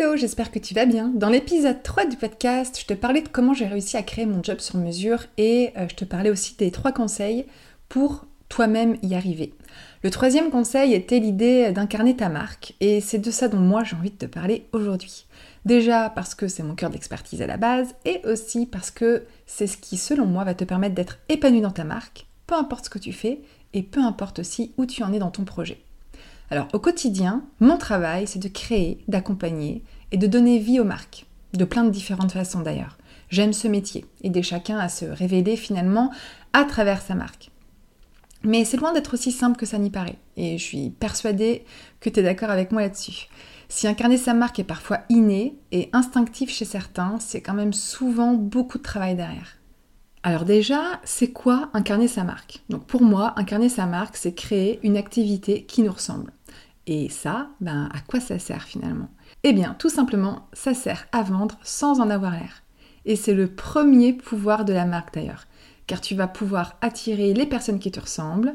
Hello, j'espère que tu vas bien. Dans l'épisode 3 du podcast, je te parlais de comment j'ai réussi à créer mon job sur mesure et euh, je te parlais aussi des trois conseils pour toi-même y arriver. Le troisième conseil était l'idée d'incarner ta marque et c'est de ça dont moi j'ai envie de te parler aujourd'hui. Déjà parce que c'est mon cœur d'expertise à la base et aussi parce que c'est ce qui selon moi va te permettre d'être épanoui dans ta marque, peu importe ce que tu fais et peu importe aussi où tu en es dans ton projet. Alors au quotidien, mon travail, c'est de créer, d'accompagner et de donner vie aux marques, de plein de différentes façons d'ailleurs. J'aime ce métier, aider chacun à se révéler finalement à travers sa marque. Mais c'est loin d'être aussi simple que ça n'y paraît, et je suis persuadée que tu es d'accord avec moi là-dessus. Si incarner sa marque est parfois inné et instinctif chez certains, c'est quand même souvent beaucoup de travail derrière. Alors déjà, c'est quoi incarner sa marque? Donc pour moi, incarner sa marque, c'est créer une activité qui nous ressemble. Et ça, ben, à quoi ça sert finalement? Eh bien, tout simplement, ça sert à vendre sans en avoir l'air. Et c'est le premier pouvoir de la marque d'ailleurs, car tu vas pouvoir attirer les personnes qui te ressemblent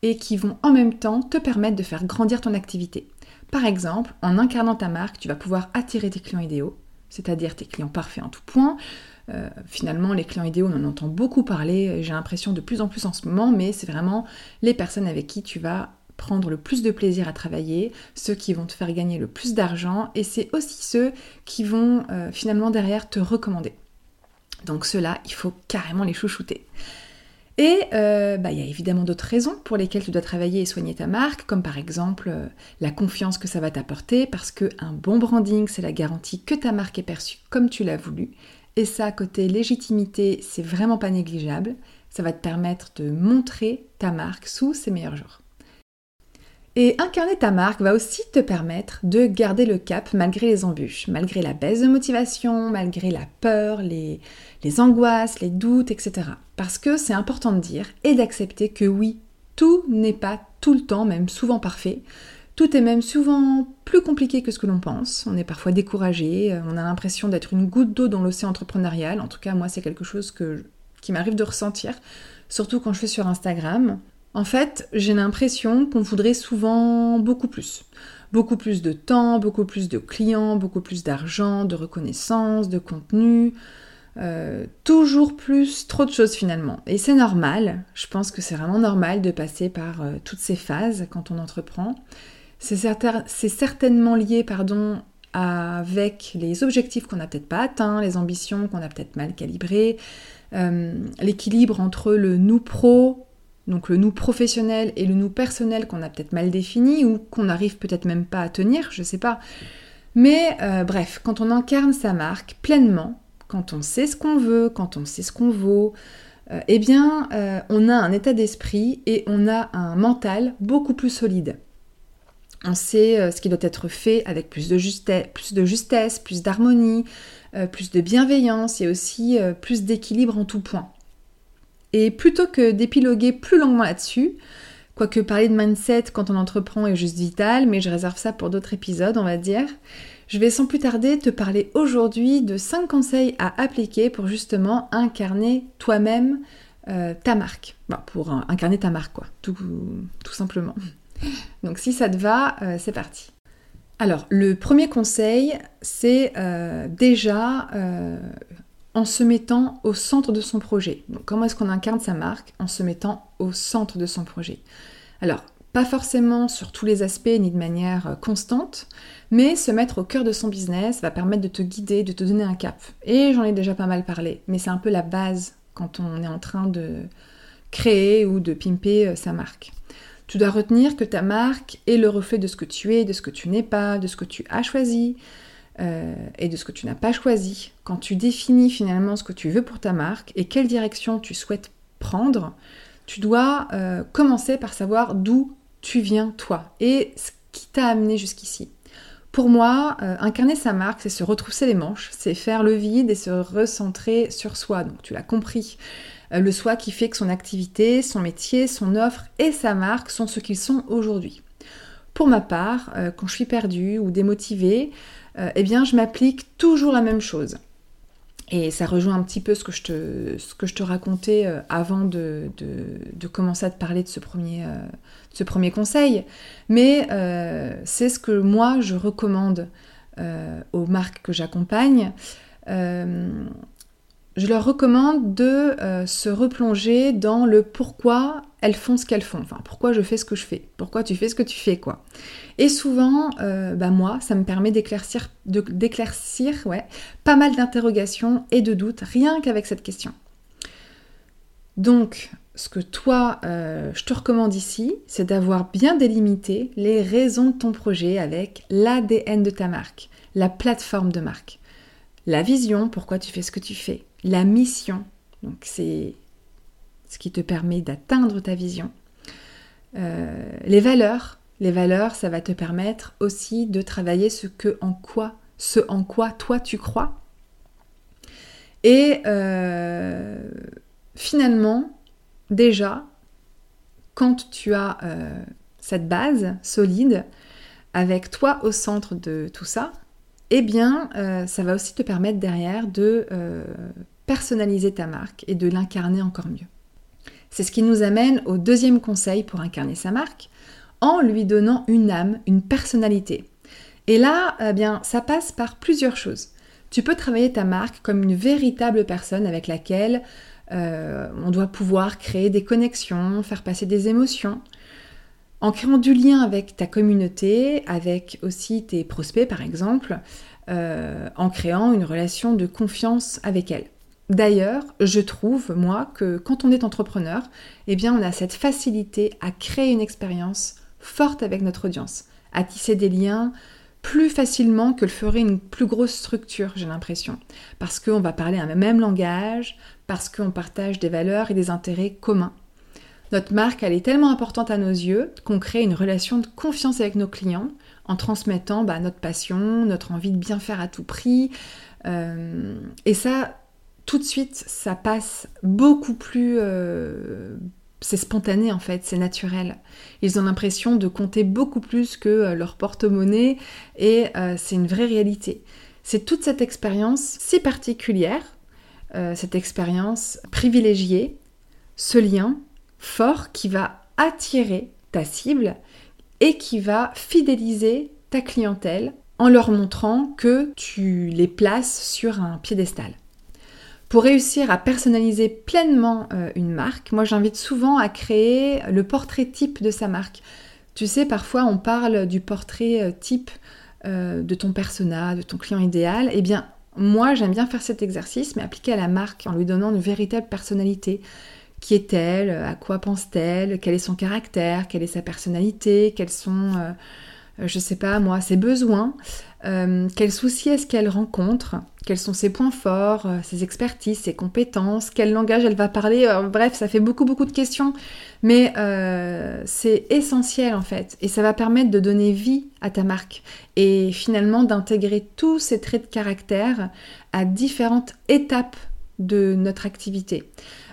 et qui vont en même temps te permettre de faire grandir ton activité. Par exemple, en incarnant ta marque, tu vas pouvoir attirer tes clients idéaux, c'est-à-dire tes clients parfaits en tout point. Euh, finalement, les clients idéaux, on en entend beaucoup parler, j'ai l'impression de plus en plus en ce moment, mais c'est vraiment les personnes avec qui tu vas prendre le plus de plaisir à travailler, ceux qui vont te faire gagner le plus d'argent, et c'est aussi ceux qui vont euh, finalement derrière te recommander. Donc ceux-là, il faut carrément les chouchouter. Et euh, bah, il y a évidemment d'autres raisons pour lesquelles tu dois travailler et soigner ta marque, comme par exemple euh, la confiance que ça va t'apporter, parce qu'un bon branding, c'est la garantie que ta marque est perçue comme tu l'as voulu. Et ça, côté légitimité, c'est vraiment pas négligeable. Ça va te permettre de montrer ta marque sous ses meilleurs jours. Et incarner ta marque va aussi te permettre de garder le cap malgré les embûches, malgré la baisse de motivation, malgré la peur, les, angoisses, les doutes, etc. Parce que c'est important de dire et d'accepter que oui, tout n'est pas tout le temps, même souvent parfait. Tout est même souvent plus compliqué que ce que l'on pense. On est parfois découragé, on a l'impression d'être une goutte d'eau dans l'océan entrepreneurial. En tout cas, moi, c'est quelque chose qui m'arrive de ressentir, surtout quand je fais sur Instagram. En fait, j'ai l'impression qu'on voudrait souvent beaucoup plus. Beaucoup plus de temps, beaucoup plus de clients, beaucoup plus d'argent, de reconnaissance, de contenu. Euh, toujours plus, trop de choses finalement. Et c'est normal, je pense que c'est vraiment normal de passer par euh, toutes ces phases quand on entreprend. C'est certainement lié pardon, avec les objectifs qu'on n'a peut-être pas atteints, les ambitions qu'on a peut-être mal calibrées, euh, l'équilibre entre le nous pro donc le nous professionnel et le nous personnel qu'on a peut-être mal défini ou qu'on n'arrive peut-être même pas à tenir, je sais pas. Mais euh, bref, quand on incarne sa marque pleinement, quand on sait ce qu'on veut, quand on sait ce qu'on vaut, euh, eh bien euh, on a un état d'esprit et on a un mental beaucoup plus solide. On sait ce qui doit être fait avec plus de, justesse, plus, de justesse, plus d'harmonie, plus de bienveillance et aussi plus d'équilibre en tout point. Et plutôt que d'épiloguer plus longuement là-dessus, quoique parler de mindset quand on entreprend est juste vital, mais je réserve ça pour d'autres épisodes, on va dire, je vais sans plus tarder te parler aujourd'hui de 5 conseils à appliquer pour justement incarner toi-même euh, ta marque. pour incarner ta marque, quoi, tout, simplement. Donc si ça te va, euh, c'est parti. Alors, le premier conseil, c'est euh, déjà en se mettant au centre de son projet. Donc, comment est-ce qu'on incarne sa marque En se mettant au centre de son projet? Alors, pas forcément sur tous les aspects ni de manière euh, constante, mais se mettre au cœur de son business va permettre de te guider, de te donner un cap. Et j'en ai déjà pas mal parlé, mais c'est un peu la base quand on est en train de créer ou de pimper euh, sa marque. Tu dois retenir que ta marque est le reflet de ce que tu es, de ce que tu n'es pas, de ce que tu as choisi, euh, et de ce que tu n'as pas choisi, quand tu définis finalement ce que tu veux pour ta marque et quelle direction tu souhaites prendre, tu dois euh, commencer par savoir d'où tu viens toi et ce qui t'a amené jusqu'ici. Pour moi, incarner sa marque, c'est se retrousser les manches, c'est faire le vide et se recentrer sur soi. Donc tu l'as compris. le soi qui fait que son activité, son métier, son offre et sa marque sont ce qu'ils sont aujourd'hui. Pour ma part, quand je suis perdue ou démotivée, eh bien je m'applique toujours la même chose. Et ça rejoint un petit peu ce que je te, racontais euh, avant de, commencer à te parler de ce premier, euh, conseil. Mais euh, c'est ce que moi, je recommande aux marques que j'accompagne je leur recommande de euh, se replonger dans le pourquoi elles font ce qu'elles font. Enfin, pourquoi je fais ce que je fais. Pourquoi tu fais ce que tu fais, quoi. Et souvent, euh, bah moi, ça me permet d'éclaircir, pas mal d'interrogations et de doutes rien qu'avec cette question. Donc, ce que toi, euh, je te recommande ici, c'est d'avoir bien délimité les raisons de ton projet avec l'ADN de ta marque, la plateforme de marque. La vision, pourquoi tu fais ce que tu fais. La mission, donc c'est ce qui te permet d'atteindre ta vision. Euh, les valeurs, les valeurs, ça va te permettre aussi de travailler ce que en quoi, ce en quoi toi tu crois. Et euh, finalement, déjà, quand tu as euh, cette base solide, avec toi au centre de tout ça, eh bien, euh, ça va aussi te permettre derrière de euh, personnaliser ta marque et de l'incarner encore mieux. C'est ce qui nous amène au deuxième conseil pour incarner sa marque, en lui donnant une âme, une personnalité. Et là, eh bien, ça passe par plusieurs choses. Tu peux travailler ta marque comme une véritable personne avec laquelle euh, on doit pouvoir créer des connexions, faire passer des émotions, en créant du lien avec ta communauté, avec aussi tes prospects par exemple, euh, en créant une relation de confiance avec elles. D'ailleurs, je trouve, moi, que quand on est entrepreneur, eh bien, on a cette facilité à créer une expérience forte avec notre audience, à tisser des liens plus facilement que le ferait une plus grosse structure, j'ai l'impression. Parce qu'on va parler un même langage, parce qu'on partage des valeurs et des intérêts communs. Notre marque, elle est tellement importante à nos yeux qu'on crée une relation de confiance avec nos clients en transmettant bah, notre passion, notre envie de bien faire à tout prix. Euh, et ça, tout de suite, ça passe beaucoup plus... Euh, c'est spontané en fait, c'est naturel. Ils ont l'impression de compter beaucoup plus que euh, leur porte-monnaie et c'est une vraie réalité. C'est toute cette expérience si particulière, cette expérience privilégiée, ce lien fort qui va attirer ta cible et qui va fidéliser ta clientèle en leur montrant que tu les places sur un piédestal. Pour réussir à personnaliser pleinement euh, une marque, moi j'invite souvent à créer le portrait type de sa marque. Tu sais, parfois on parle du portrait euh, type euh, de ton persona, de ton client idéal. Eh bien, moi j'aime bien faire cet exercice, mais appliquer à la marque en lui donnant une véritable personnalité. Qui est-elle À quoi pense-t-elle Quel est son caractère Quelle est sa personnalité Quels sont, euh, euh, je sais pas moi, ses besoins euh, Quels soucis est-ce qu'elle rencontre Quels sont ses points forts, ses expertises, ses compétences Quel langage elle va parler. Bref, ça fait beaucoup beaucoup de questions, mais c'est essentiel en fait, et ça va permettre de donner vie à ta marque et finalement d'intégrer tous ces traits de caractère à différentes étapes de notre activité.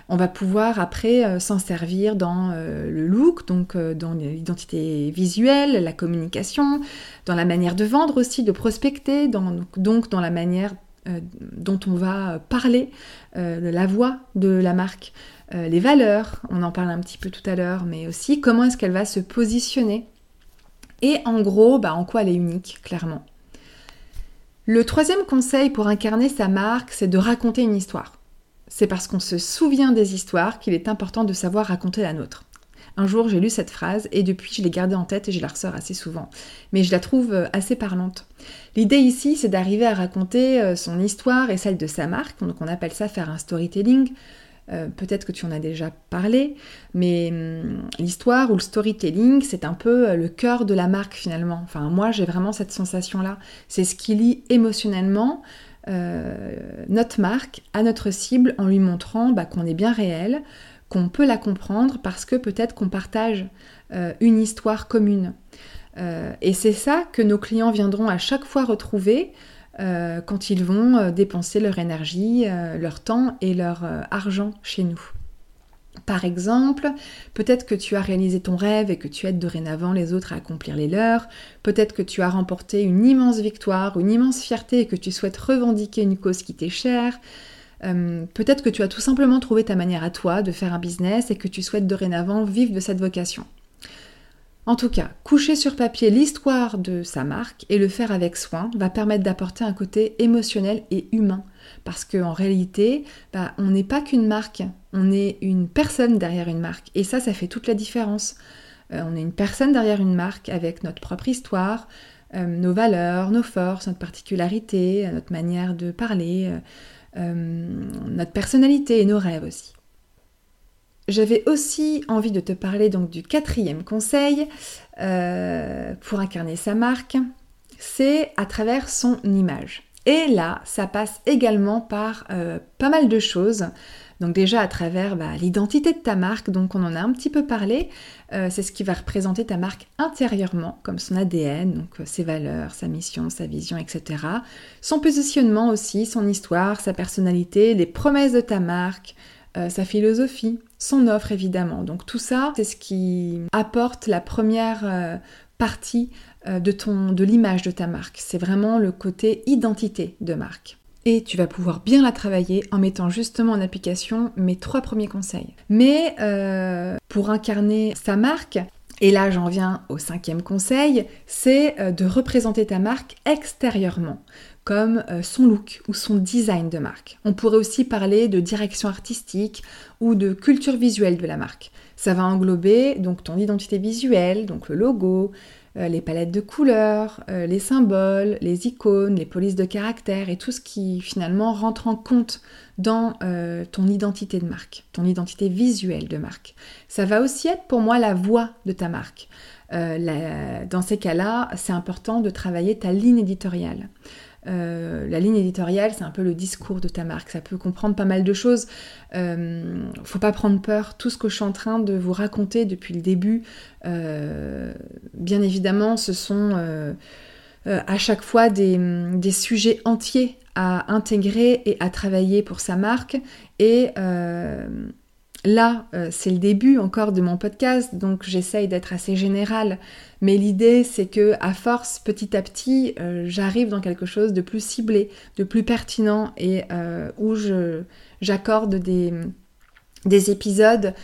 On va pouvoir après euh, s'en servir dans euh, le look, donc euh, dans l'identité visuelle, la communication, dans la manière de vendre aussi, de prospecter, donc dans la manière dont on va parler, la voix de la marque, les valeurs, on en parle un petit peu tout à l'heure, mais aussi comment est-ce qu'elle va se positionner. Et en gros, bah, en quoi elle est unique, clairement. Le troisième conseil pour incarner sa marque, c'est de raconter une histoire c'est parce qu'on se souvient des histoires qu'il est important de savoir raconter la nôtre. Un jour, j'ai lu cette phrase et depuis, je l'ai gardée en tête et je la ressors assez souvent. Mais je la trouve euh, assez parlante. L'idée ici, c'est d'arriver à raconter euh, son histoire et celle de sa marque. Donc, on appelle ça faire un storytelling. Euh, peut-être que tu en as déjà parlé, mais hum, l'histoire ou le storytelling, c'est un peu le cœur de la marque finalement. Enfin, moi, j'ai vraiment cette sensation-là. C'est ce qui lie émotionnellement euh, notre marque à notre cible en lui montrant bah, qu'on est bien réel, qu'on peut la comprendre parce que peut-être qu'on partage euh, une histoire commune. et c'est ça que nos clients viendront à chaque fois retrouver quand ils vont dépenser leur énergie, leur temps et leur argent chez nous. Par exemple, peut-être que tu as réalisé ton rêve et que tu aides dorénavant les autres à accomplir les leurs. Peut-être que tu as remporté une immense victoire, une immense fierté et que tu souhaites revendiquer une cause qui t'est chère. Euh, peut-être que tu as tout simplement trouvé ta manière à toi de faire un business et que tu souhaites dorénavant vivre de cette vocation. En tout cas, coucher sur papier l'histoire de sa marque et le faire avec soin va permettre d'apporter un côté émotionnel et humain. Parce qu'en réalité, bah, on n'est pas qu'une marque, on est une personne derrière une marque. Et ça, ça fait toute la différence. Euh, on est une personne derrière une marque avec notre propre histoire, euh, nos valeurs, nos forces, notre particularité, notre manière de parler, euh, notre personnalité et nos rêves aussi. J'avais aussi envie de te parler donc du quatrième conseil euh, pour incarner sa marque, c'est à travers son image. Et là, ça passe également par euh, pas mal de choses. Donc déjà à travers bah, l'identité de ta marque, donc on en a un petit peu parlé, euh, c'est ce qui va représenter ta marque intérieurement, comme son ADN, donc ses valeurs, sa mission, sa vision, etc. Son positionnement aussi, son histoire, sa personnalité, les promesses de ta marque, sa philosophie, son offre évidemment. Donc tout ça, c'est ce qui apporte la première euh, partie euh, de, ton, de l'image de ta marque. C'est vraiment le côté identité de marque. Et tu vas pouvoir bien la travailler en mettant justement en application mes trois premiers conseils. Mais euh, pour incarner sa marque, et là j'en viens au cinquième conseil, c'est de représenter ta marque extérieurement comme euh, son look ou son design de marque. On pourrait aussi parler de direction artistique ou de culture visuelle de la marque. Ça va englober donc ton identité visuelle, donc le logo, euh, les palettes de couleurs, euh, les symboles, les icônes, les polices de caractère et tout ce qui finalement rentre en compte dans ton identité de marque, ton identité visuelle de marque. Ça va aussi être pour moi la voix de ta marque. dans ces cas-là, c'est important de travailler ta ligne éditoriale. Euh, la ligne éditoriale, c'est un peu le discours de ta marque. Ça peut comprendre pas mal de choses. Euh, faut pas prendre peur. Tout ce que je suis en train de vous raconter depuis le début, euh, bien évidemment, ce sont à chaque fois des, des, sujets entiers à intégrer et à travailler pour sa marque. Et Là, euh, c'est le début encore de mon podcast, donc j'essaye d'être assez générale. Mais l'idée, c'est que à force, petit à petit, euh, j'arrive dans quelque chose de plus ciblé, de plus pertinent et euh, où j'accorde des, des épisodes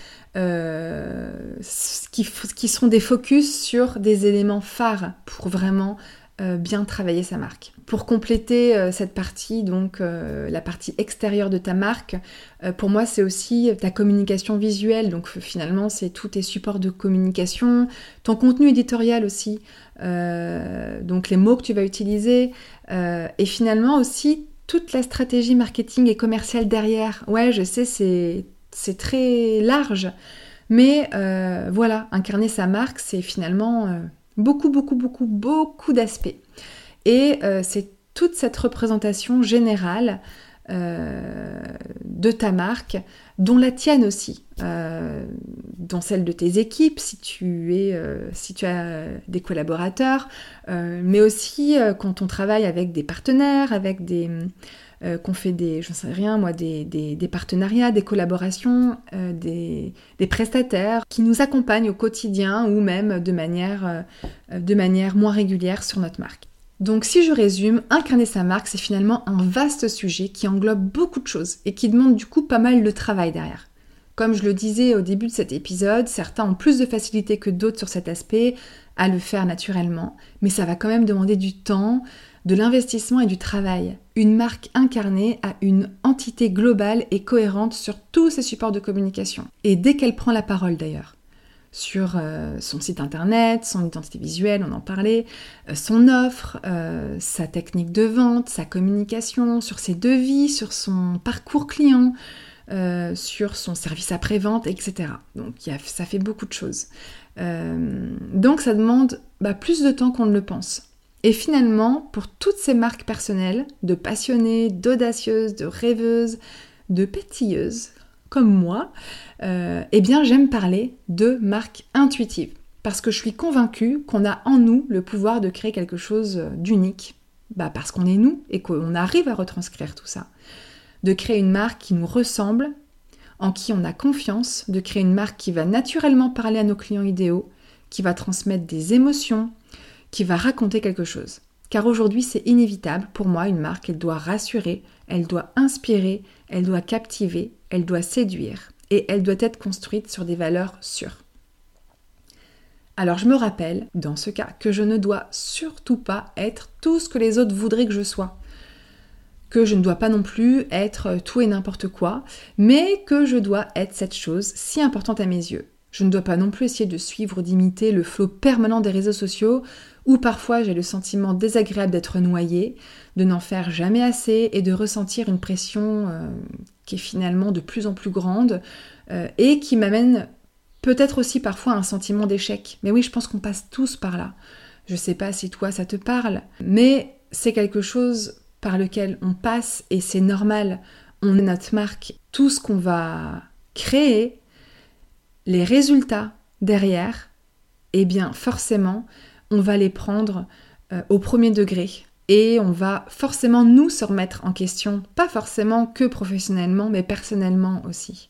qui, qui sont des focus sur des éléments phares pour vraiment bien travailler sa marque. Pour compléter euh, cette partie, donc euh, la partie extérieure de ta marque, pour moi c'est aussi ta communication visuelle, donc finalement c'est tous tes supports de communication, ton contenu éditorial aussi, donc les mots que tu vas utiliser, et finalement aussi toute la stratégie marketing et commerciale derrière. Ouais, je sais, c'est très large, mais voilà, incarner sa marque, c'est finalement Beaucoup, beaucoup, beaucoup, beaucoup d'aspects. Et euh, c'est toute cette représentation générale euh, de ta marque, dont la tienne aussi, euh, dont celle de tes équipes, si tu, es, si tu as des collaborateurs, mais aussi quand on travaille avec des partenaires, avec des euh, qu'on fait des, je sais rien moi, des, partenariats, des collaborations, euh, des, prestataires qui nous accompagnent au quotidien ou même de manière, euh, de manière moins régulière sur notre marque. Donc si je résume, incarner sa marque, c'est finalement un vaste sujet qui englobe beaucoup de choses et qui demande du coup pas mal de travail derrière. Comme je le disais au début de cet épisode, certains ont plus de facilité que d'autres sur cet aspect à le faire naturellement, mais ça va quand même demander du temps, de l'investissement et du travail. Une marque incarnée a une entité globale et cohérente sur tous ses supports de communication. Et dès qu'elle prend la parole d'ailleurs, sur euh, son site internet, son identité visuelle, on en parlait, euh, son offre, euh, sa technique de vente, sa communication, sur ses devis, sur son parcours client, sur son service après-vente, etc. Donc ça fait beaucoup de choses. donc ça demande bah, plus de temps qu'on ne le pense. Et finalement, pour toutes ces marques personnelles, de passionnées, d'audacieuses, de rêveuses, de pétilleuses, comme moi, euh, eh bien j'aime parler de marques intuitives. parce que je suis convaincue qu'on a en nous le pouvoir de créer quelque chose d'unique. Bah parce qu'on est nous et qu'on arrive à retranscrire tout ça. De créer une marque qui nous ressemble, en qui on a confiance, de créer une marque qui va naturellement parler à nos clients idéaux, qui va transmettre des émotions, qui va raconter quelque chose. Car aujourd'hui, c'est inévitable pour moi, une marque, elle doit rassurer, elle doit inspirer, elle doit captiver, elle doit séduire, et elle doit être construite sur des valeurs sûres. Alors je me rappelle, dans ce cas, que je ne dois surtout pas être tout ce que les autres voudraient que je sois. Que je ne dois pas non plus être tout et n'importe quoi, mais que je dois être cette chose si importante à mes yeux. Je ne dois pas non plus essayer de suivre ou d'imiter le flot permanent des réseaux sociaux où parfois j'ai le sentiment désagréable d'être noyé, de n'en faire jamais assez et de ressentir une pression euh, qui est finalement de plus en plus grande euh, et qui m'amène peut-être aussi parfois à un sentiment d'échec. Mais oui, je pense qu'on passe tous par là. Je sais pas si toi ça te parle, mais c'est quelque chose par lequel on passe et c'est normal. On est notre marque. Tout ce qu'on va créer, les résultats derrière, eh bien forcément, on va les prendre euh, au premier degré et on va forcément nous se remettre en question, pas forcément que professionnellement, mais personnellement aussi.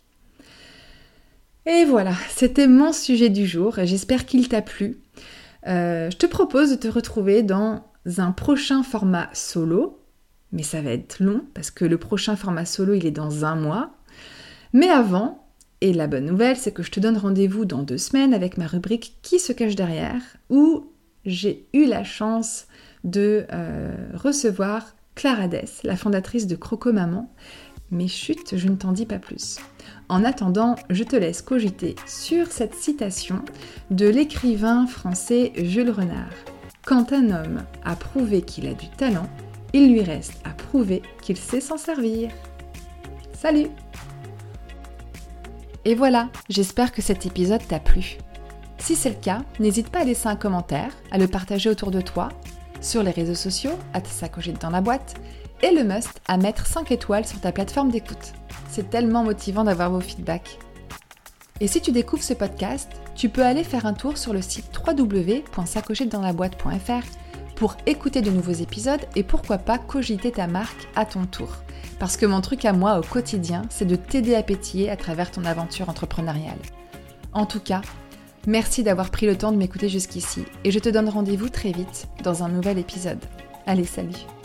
Et voilà, c'était mon sujet du jour, j'espère qu'il t'a plu. Euh, je te propose de te retrouver dans un prochain format solo, mais ça va être long parce que le prochain format solo il est dans un mois. Mais avant, et la bonne nouvelle, c'est que je te donne rendez-vous dans deux semaines avec ma rubrique Qui se cache derrière, où j'ai eu la chance de euh, recevoir Clara Dess, la fondatrice de Croco Maman. Mais chut, je ne t'en dis pas plus. En attendant, je te laisse cogiter sur cette citation de l'écrivain français Jules Renard. Quand un homme a prouvé qu'il a du talent, il lui reste à prouver qu'il sait s'en servir. Salut Et voilà, j'espère que cet épisode t'a plu. Si c'est le cas, n'hésite pas à laisser un commentaire, à le partager autour de toi, sur les réseaux sociaux, à te s'accogiter dans la boîte, et le must à mettre 5 étoiles sur ta plateforme d'écoute. C'est tellement motivant d'avoir vos feedbacks. Et si tu découvres ce podcast, tu peux aller faire un tour sur le site www.s'accogiter-dans-la-boîte.fr pour écouter de nouveaux épisodes et pourquoi pas cogiter ta marque à ton tour. Parce que mon truc à moi au quotidien, c'est de t'aider à pétiller à travers ton aventure entrepreneuriale. En tout cas, Merci d'avoir pris le temps de m'écouter jusqu'ici et je te donne rendez-vous très vite dans un nouvel épisode. Allez, salut